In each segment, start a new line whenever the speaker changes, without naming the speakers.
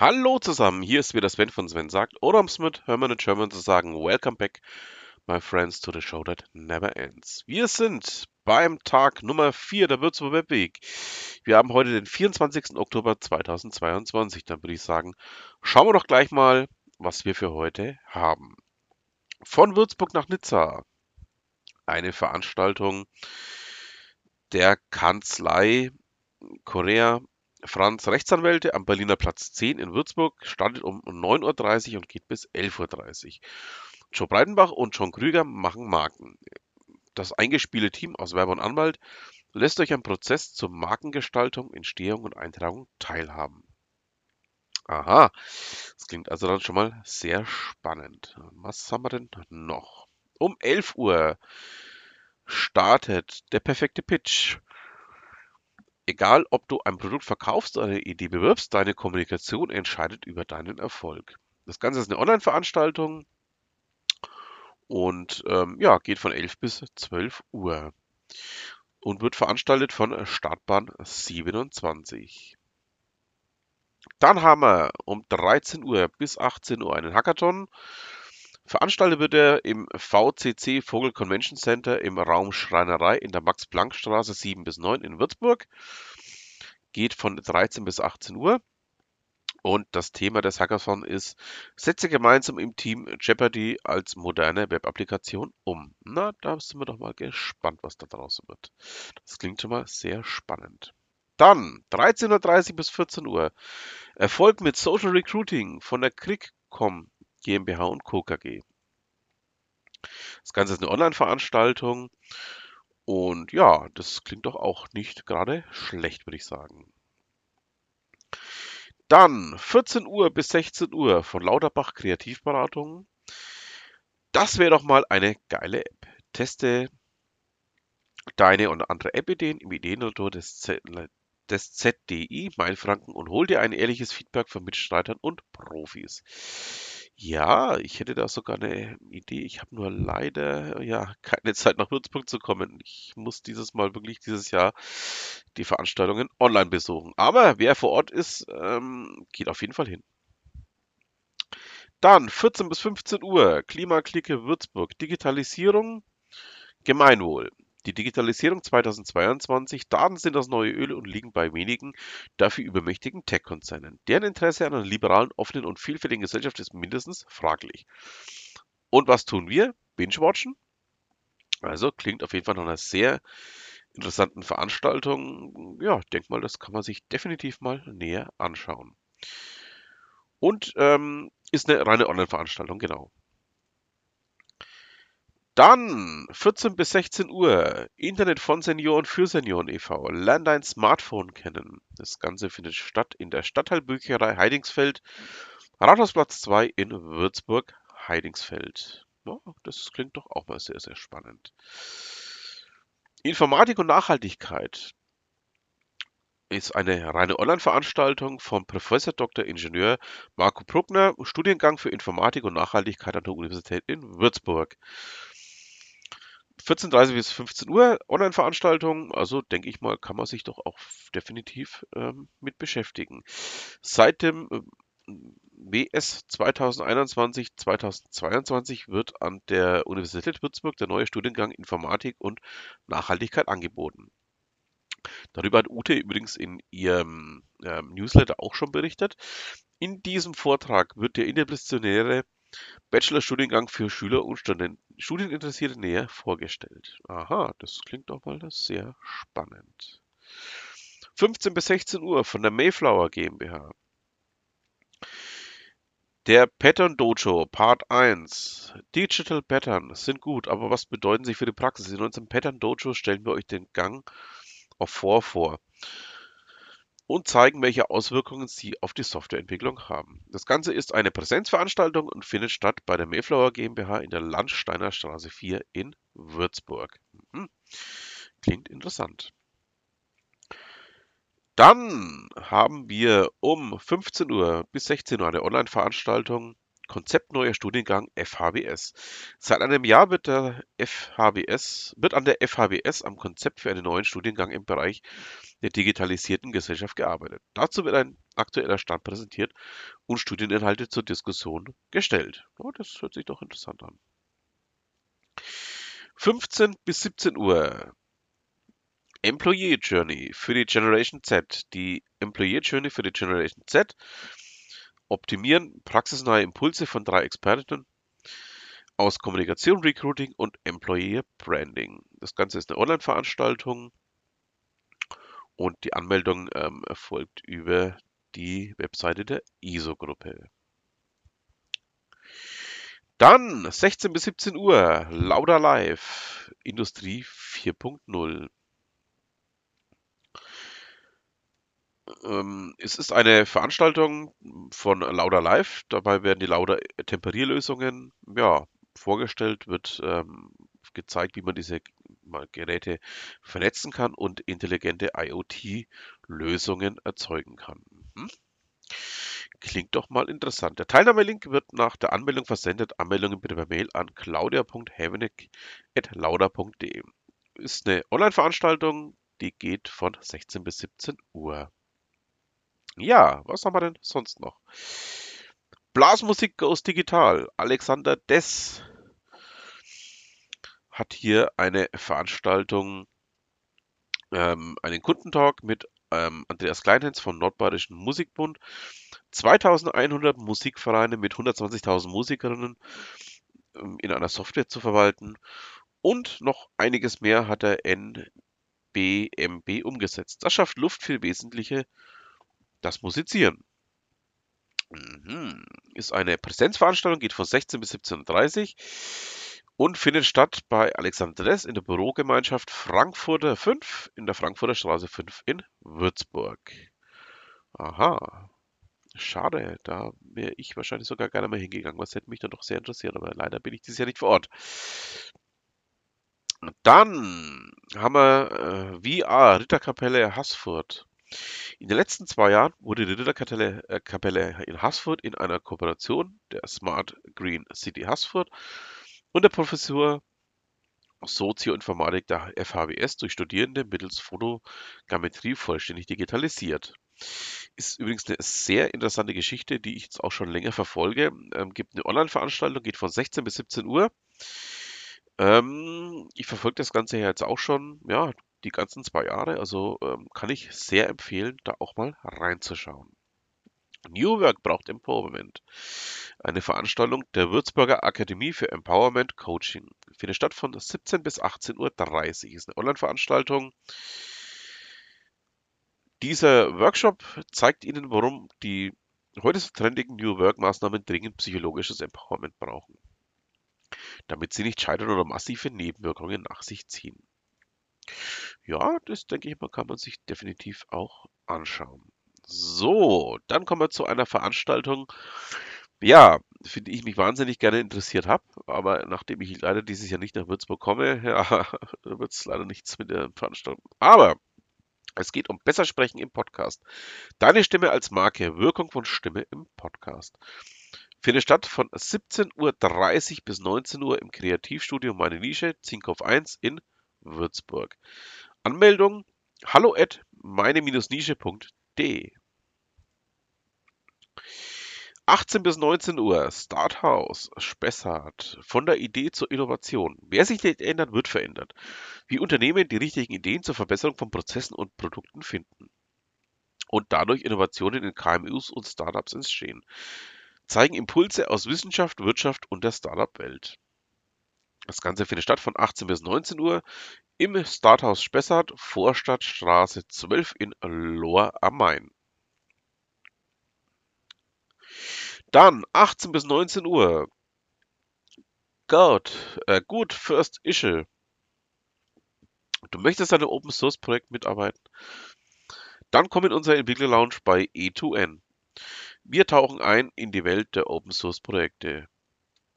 Hallo zusammen, hier ist wieder Sven von Sven sagt, oder um es mit Hermann und German zu sagen, Welcome back, my friends, to the show that never ends. Wir sind beim Tag Nummer 4 der Würzburger Web Week. Wir haben heute den 24. Oktober 2022. Dann würde ich sagen, schauen wir doch gleich mal, was wir für heute haben. Von Würzburg nach Nizza. Eine Veranstaltung der Kanzlei Korea Franz Rechtsanwälte am Berliner Platz 10 in Würzburg startet um 9.30 Uhr und geht bis 11.30 Uhr. Joe Breitenbach und John Krüger machen Marken. Das eingespielte Team aus Werber und Anwalt lässt euch am Prozess zur Markengestaltung, Entstehung und Eintragung teilhaben. Aha, das klingt also dann schon mal sehr spannend. Was haben wir denn noch? Um 11 Uhr startet der perfekte Pitch. Egal, ob du ein Produkt verkaufst oder eine Idee bewirbst, deine Kommunikation entscheidet über deinen Erfolg. Das Ganze ist eine Online-Veranstaltung und ähm, ja, geht von 11 bis 12 Uhr und wird veranstaltet von Startbahn 27. Dann haben wir um 13 Uhr bis 18 Uhr einen Hackathon. Veranstaltet wird er im VCC Vogel Convention Center im Raum Schreinerei in der Max-Planck-Straße 7 bis 9 in Würzburg. Geht von 13 bis 18 Uhr. Und das Thema des Hackathon ist, setze gemeinsam im Team Jeopardy als moderne Web-Applikation um. Na, da sind wir doch mal gespannt, was da draußen wird. Das klingt schon mal sehr spannend. Dann 13.30 Uhr bis 14 Uhr. Erfolg mit Social Recruiting von der CRICCOM GmbH und Co. KG. Das Ganze ist eine Online-Veranstaltung und ja, das klingt doch auch nicht gerade schlecht, würde ich sagen. Dann 14 Uhr bis 16 Uhr von Lauterbach Kreativberatung. Das wäre doch mal eine geile App. Teste deine und andere App-Ideen im Ideenautor des, Z des ZDI Mainfranken und hol dir ein ehrliches Feedback von Mitstreitern und Profis. Ja, ich hätte da sogar eine Idee. Ich habe nur leider ja keine Zeit nach Würzburg zu kommen. Ich muss dieses Mal wirklich dieses Jahr die Veranstaltungen online besuchen. Aber wer vor Ort ist, ähm, geht auf jeden Fall hin. Dann 14 bis 15 Uhr Klimaklicke Würzburg Digitalisierung Gemeinwohl. Die Digitalisierung 2022, Daten sind das neue Öl und liegen bei wenigen, dafür übermächtigen Tech-Konzernen. Deren Interesse an einer liberalen, offenen und vielfältigen Gesellschaft ist mindestens fraglich. Und was tun wir? Binge-watchen? Also klingt auf jeden Fall nach einer sehr interessanten Veranstaltung. Ja, ich denke mal, das kann man sich definitiv mal näher anschauen. Und ähm, ist eine reine Online-Veranstaltung, genau. Dann 14 bis 16 Uhr Internet von Senioren für Senioren e.V. Lern dein Smartphone kennen. Das Ganze findet statt in der Stadtteilbücherei Heidingsfeld, Rathausplatz 2 in Würzburg, Heidingsfeld. Ja, das klingt doch auch mal sehr, sehr spannend. Informatik und Nachhaltigkeit ist eine reine Online-Veranstaltung vom Professor Dr. Ingenieur Marco Bruckner, Studiengang für Informatik und Nachhaltigkeit an der Universität in Würzburg. 14.30 bis 15 Uhr Online-Veranstaltung, also denke ich mal, kann man sich doch auch definitiv ähm, mit beschäftigen. Seit dem äh, WS 2021-2022 wird an der Universität Würzburg der neue Studiengang Informatik und Nachhaltigkeit angeboten. Darüber hat Ute übrigens in ihrem ähm, Newsletter auch schon berichtet. In diesem Vortrag wird der interdisziplinäre Bachelorstudiengang für Schüler und Studieninteressierte näher vorgestellt. Aha, das klingt doch mal sehr spannend. 15 bis 16 Uhr von der Mayflower GmbH. Der Pattern Dojo Part 1. Digital Pattern sind gut, aber was bedeuten sie für die Praxis? In unserem Pattern Dojo stellen wir euch den Gang auf vor vor und zeigen, welche Auswirkungen sie auf die Softwareentwicklung haben. Das Ganze ist eine Präsenzveranstaltung und findet statt bei der Mayflower GmbH in der Landsteiner Straße 4 in Würzburg. Mhm. Klingt interessant. Dann haben wir um 15 Uhr bis 16 Uhr eine Online-Veranstaltung Konzept neuer Studiengang FHBS. Seit einem Jahr wird, der FHBS, wird an der FHBS am Konzept für einen neuen Studiengang im Bereich der digitalisierten Gesellschaft gearbeitet. Dazu wird ein aktueller Stand präsentiert und Studieninhalte zur Diskussion gestellt. Oh, das hört sich doch interessant an. 15 bis 17 Uhr Employee Journey für die Generation Z. Die Employee Journey für die Generation Z optimieren praxisnahe Impulse von drei Experten aus Kommunikation, Recruiting und Employee Branding. Das Ganze ist eine Online-Veranstaltung und die Anmeldung ähm, erfolgt über die Webseite der ISO-Gruppe. Dann 16 bis 17 Uhr, Lauda Live, Industrie 4.0. Ähm, es ist eine Veranstaltung von Lauda Live. Dabei werden die Lauda Temperierlösungen ja, vorgestellt, wird ähm, gezeigt, wie man diese Geräte vernetzen kann und intelligente IoT-Lösungen erzeugen kann. Mhm. Klingt doch mal interessant. Der Teilnahmelink wird nach der Anmeldung versendet. Anmeldungen bitte per Mail an claudia.hevenik.lauda.de. Ist eine Online-Veranstaltung, die geht von 16 bis 17 Uhr. Ja, was haben wir denn sonst noch? Blasmusik Goes Digital. Alexander Dess hat hier eine Veranstaltung, ähm, einen Kundentalk mit ähm, Andreas Kleinhens vom Nordbayerischen Musikbund. 2100 Musikvereine mit 120.000 Musikerinnen ähm, in einer Software zu verwalten und noch einiges mehr hat der NBMB umgesetzt. Das schafft Luft für wesentliche das Musizieren. Mhm. Ist eine Präsenzveranstaltung, geht von 16 bis 17.30 Uhr und findet statt bei Alexandres in der Bürogemeinschaft Frankfurter 5 in der Frankfurter Straße 5 in Würzburg. Aha. Schade, da wäre ich wahrscheinlich sogar gerne mal hingegangen. Was hätte mich dann doch sehr interessiert, aber leider bin ich dieses Jahr nicht vor Ort. Dann haben wir äh, VR Ritterkapelle Haßfurt. In den letzten zwei Jahren wurde die Ritterkapelle äh, in Haßfurt in einer Kooperation der Smart Green City Haßfurt und der Professur Sozioinformatik der FHWS durch Studierende mittels Fotogrammetrie vollständig digitalisiert. Ist übrigens eine sehr interessante Geschichte, die ich jetzt auch schon länger verfolge. Ähm, gibt eine Online-Veranstaltung, geht von 16 bis 17 Uhr. Ähm, ich verfolge das Ganze ja jetzt auch schon, ja, die ganzen zwei Jahre. Also ähm, kann ich sehr empfehlen, da auch mal reinzuschauen. New Work braucht Empowerment. Eine Veranstaltung der Würzburger Akademie für Empowerment Coaching. Findet statt von 17 bis 18.30 Uhr. Ist eine Online-Veranstaltung. Dieser Workshop zeigt Ihnen, warum die heute so trendigen New Work-Maßnahmen dringend psychologisches Empowerment brauchen, damit sie nicht scheitern oder massive Nebenwirkungen nach sich ziehen. Ja, das denke ich mal, kann man sich definitiv auch anschauen. So, dann kommen wir zu einer Veranstaltung, ja, für die ich mich wahnsinnig gerne interessiert habe, aber nachdem ich leider dieses Jahr nicht nach Würzburg komme, ja, wird es leider nichts mit der Veranstaltung. Aber es geht um Besser sprechen im Podcast. Deine Stimme als Marke, Wirkung von Stimme im Podcast. Findet statt von 17.30 Uhr bis 19 Uhr im Kreativstudio Meine Nische, Zinkhof 1 in Würzburg. Anmeldung hallo at meine-nische.de 18 bis 19 Uhr, Starthouse, Spessart, von der Idee zur Innovation. Wer sich nicht ändert, wird verändert. Wie Unternehmen die richtigen Ideen zur Verbesserung von Prozessen und Produkten finden. Und dadurch Innovationen in KMUs und Startups entstehen. Zeigen Impulse aus Wissenschaft, Wirtschaft und der Startup-Welt. Das Ganze findet statt von 18 bis 19 Uhr im Starthaus Spessart, Vorstadtstraße 12 in Lohr am Main. Dann 18 bis 19 Uhr. Gut, äh, gut, First Issue. Du möchtest an einem Open Source Projekt mitarbeiten? Dann komm in unser Entwickler Lounge bei E2N. Wir tauchen ein in die Welt der Open Source Projekte.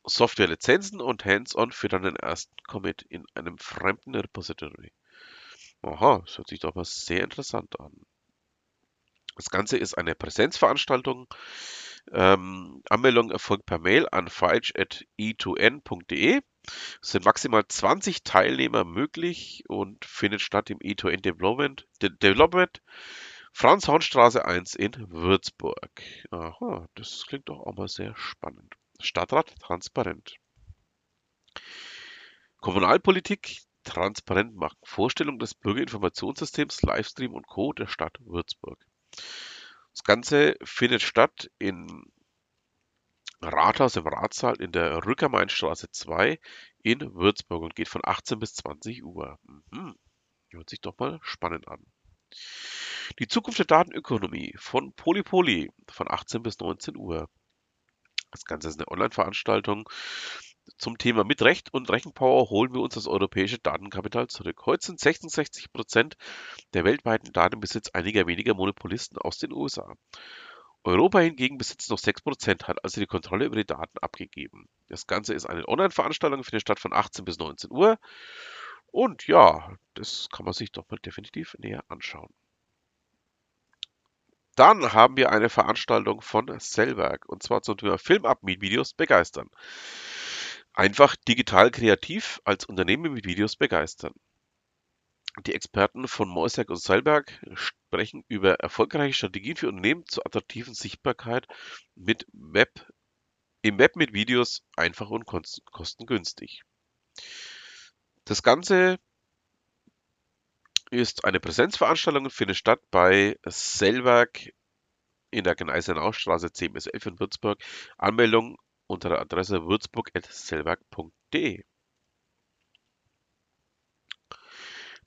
Softwarelizenzen und Hands-on für deinen ersten Commit in einem fremden Repository. Aha, das hört sich doch mal sehr interessant an. Das Ganze ist eine Präsenzveranstaltung. Ähm, Anmeldung erfolgt per Mail an falsch.e2n.de. Es sind maximal 20 Teilnehmer möglich und findet statt im E2N Development, De Development Franz-Horn-Straße 1 in Würzburg. Aha, das klingt doch auch mal sehr spannend. Stadtrat transparent. Kommunalpolitik transparent machen. Vorstellung des Bürgerinformationssystems, Livestream und Co. der Stadt Würzburg. Das Ganze findet statt in Rathaus im Ratssaal in der Rückermainstraße 2 in Würzburg und geht von 18 bis 20 Uhr. Mhm. Hört sich doch mal spannend an. Die Zukunft der Datenökonomie von Polypoly von 18 bis 19 Uhr. Das Ganze ist eine Online-Veranstaltung zum Thema mit Recht und Rechenpower holen wir uns das europäische Datenkapital zurück. Heute sind 66 Prozent der weltweiten Datenbesitz einiger weniger Monopolisten aus den USA. Europa hingegen besitzt noch 6 Prozent, hat also die Kontrolle über die Daten abgegeben. Das Ganze ist eine Online-Veranstaltung, findet statt von 18 bis 19 Uhr. Und ja, das kann man sich doch mal definitiv näher anschauen. Dann haben wir eine Veranstaltung von Sellwerk und zwar zum Thema Filmabmietvideos begeistern. Einfach digital kreativ als Unternehmen mit Videos begeistern. Die Experten von Moisek und Seilberg sprechen über erfolgreiche Strategien für Unternehmen zur attraktiven Sichtbarkeit mit Web, im Web mit Videos einfach und kostengünstig. Das Ganze ist eine Präsenzveranstaltung und findet statt bei Sellwerk in der Gneisenaustraße 10 bis 11 in Würzburg. Anmeldung unter der Adresse würzburg.sellwerk.de.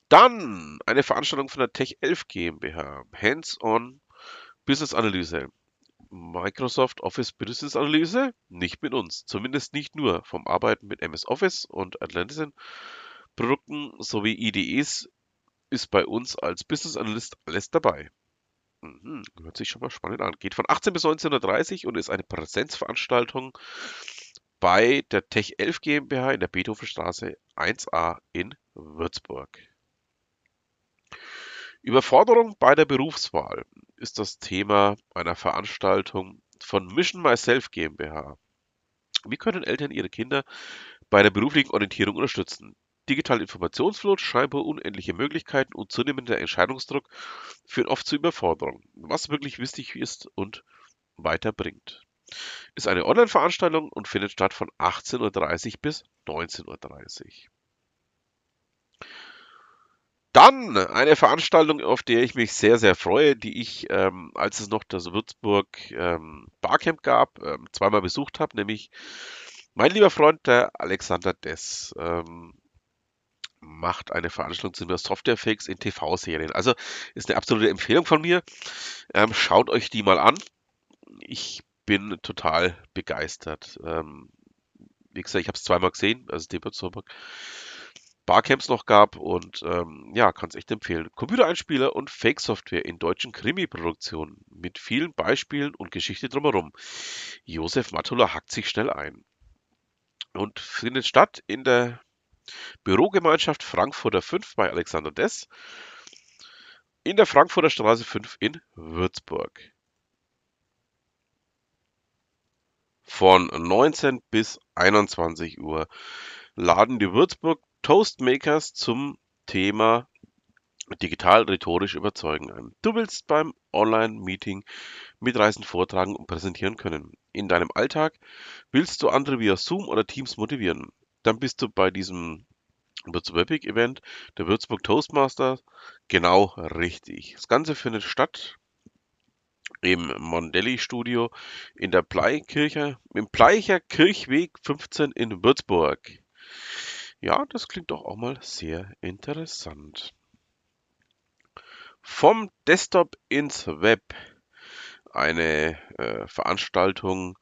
Dann eine Veranstaltung von der Tech 11 GmbH. Hands-on Business Analyse. Microsoft Office Business Analyse? Nicht mit uns. Zumindest nicht nur. Vom Arbeiten mit MS Office und Atlassian Produkten sowie IDEs ist bei uns als Business Analyst alles dabei. Mhm, hört sich schon mal spannend an. Geht von 18 bis 19.30 Uhr und ist eine Präsenzveranstaltung bei der Tech 11 GmbH in der Beethovenstraße 1a in Würzburg. Überforderung bei der Berufswahl ist das Thema einer Veranstaltung von Mission Myself GmbH. Wie können Eltern ihre Kinder bei der beruflichen Orientierung unterstützen? Digitale Informationsflut, scheinbar unendliche Möglichkeiten und zunehmender Entscheidungsdruck führen oft zu Überforderung, was wirklich wichtig ist und weiterbringt. Ist eine Online-Veranstaltung und findet statt von 18.30 Uhr bis 19.30 Uhr. Dann eine Veranstaltung, auf der ich mich sehr, sehr freue, die ich, ähm, als es noch das Würzburg ähm, Barcamp gab, ähm, zweimal besucht habe, nämlich mein lieber Freund, der Alexander Dess. Ähm, macht eine Veranstaltung zu Softwarefakes in TV-Serien. Also ist eine absolute Empfehlung von mir. Ähm, schaut euch die mal an. Ich bin total begeistert. Ähm, wie gesagt, ich habe es zweimal gesehen, also Würzburg Barcamps noch gab und ähm, ja, kann es echt empfehlen. Computereinspieler und Fake-Software in deutschen Krimi-Produktionen mit vielen Beispielen und Geschichte drumherum. Josef Matula hackt sich schnell ein und findet statt in der Bürogemeinschaft Frankfurter 5 bei Alexander Dess in der Frankfurter Straße 5 in Würzburg. Von 19 bis 21 Uhr laden die Würzburg Toastmakers zum Thema digital rhetorisch überzeugen ein. Du willst beim Online-Meeting mitreißend vortragen und präsentieren können. In deinem Alltag willst du andere via Zoom oder Teams motivieren dann bist du bei diesem Würzburg Event der Würzburg Toastmasters genau richtig. Das Ganze findet statt im Mondelli Studio in der Bleikirche, im Bleicher Kirchweg 15 in Würzburg. Ja, das klingt doch auch mal sehr interessant. Vom Desktop ins Web. Eine äh, Veranstaltung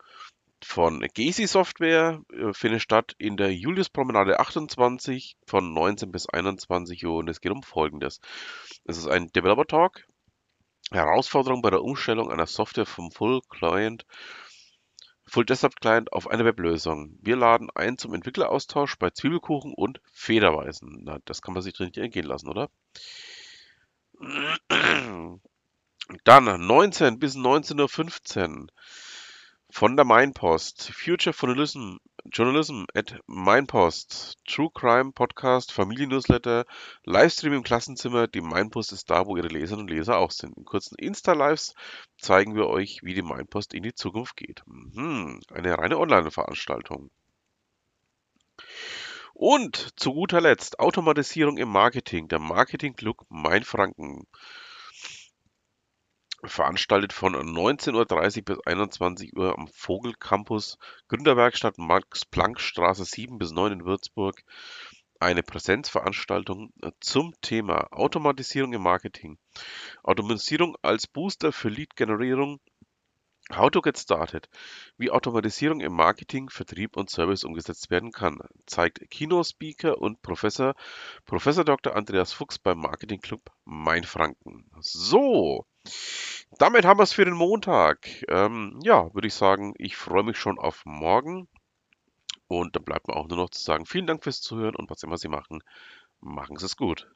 von Gesi Software äh, findet statt in der Juliuspromenade 28 von 19 bis 21 Uhr und es geht um Folgendes. Es ist ein Developer Talk, Herausforderung bei der Umstellung einer Software vom Full Client Full Desktop Client auf eine Weblösung. Wir laden ein zum Entwickleraustausch bei Zwiebelkuchen und Federweisen. Na, das kann man sich drin nicht entgehen lassen, oder? Dann 19 bis 19.15 Uhr von der Mainpost, Future Journalism, Journalism at Mainpost, True Crime Podcast, Familiennewsletter, Livestream im Klassenzimmer. Die Mainpost ist da, wo ihre Leserinnen und Leser auch sind. In kurzen Insta-Lives zeigen wir euch, wie die Mainpost in die Zukunft geht. Mhm, eine reine Online-Veranstaltung. Und zu guter Letzt Automatisierung im Marketing, der Marketing Club Mainfranken veranstaltet von 19.30 Uhr bis 21 Uhr am Vogelcampus Gründerwerkstatt Max-Planck-Straße 7 bis 9 in Würzburg eine Präsenzveranstaltung zum Thema Automatisierung im Marketing. Automatisierung als Booster für Lead-Generierung. How to get started. Wie Automatisierung im Marketing, Vertrieb und Service umgesetzt werden kann, zeigt Keynote-Speaker und Professor, Professor Dr. Andreas Fuchs beim Marketing Club Mainfranken. So, damit haben wir es für den Montag. Ähm, ja, würde ich sagen, ich freue mich schon auf morgen. Und dann bleibt mir auch nur noch zu sagen, vielen Dank fürs Zuhören und was immer Sie machen, machen Sie es gut.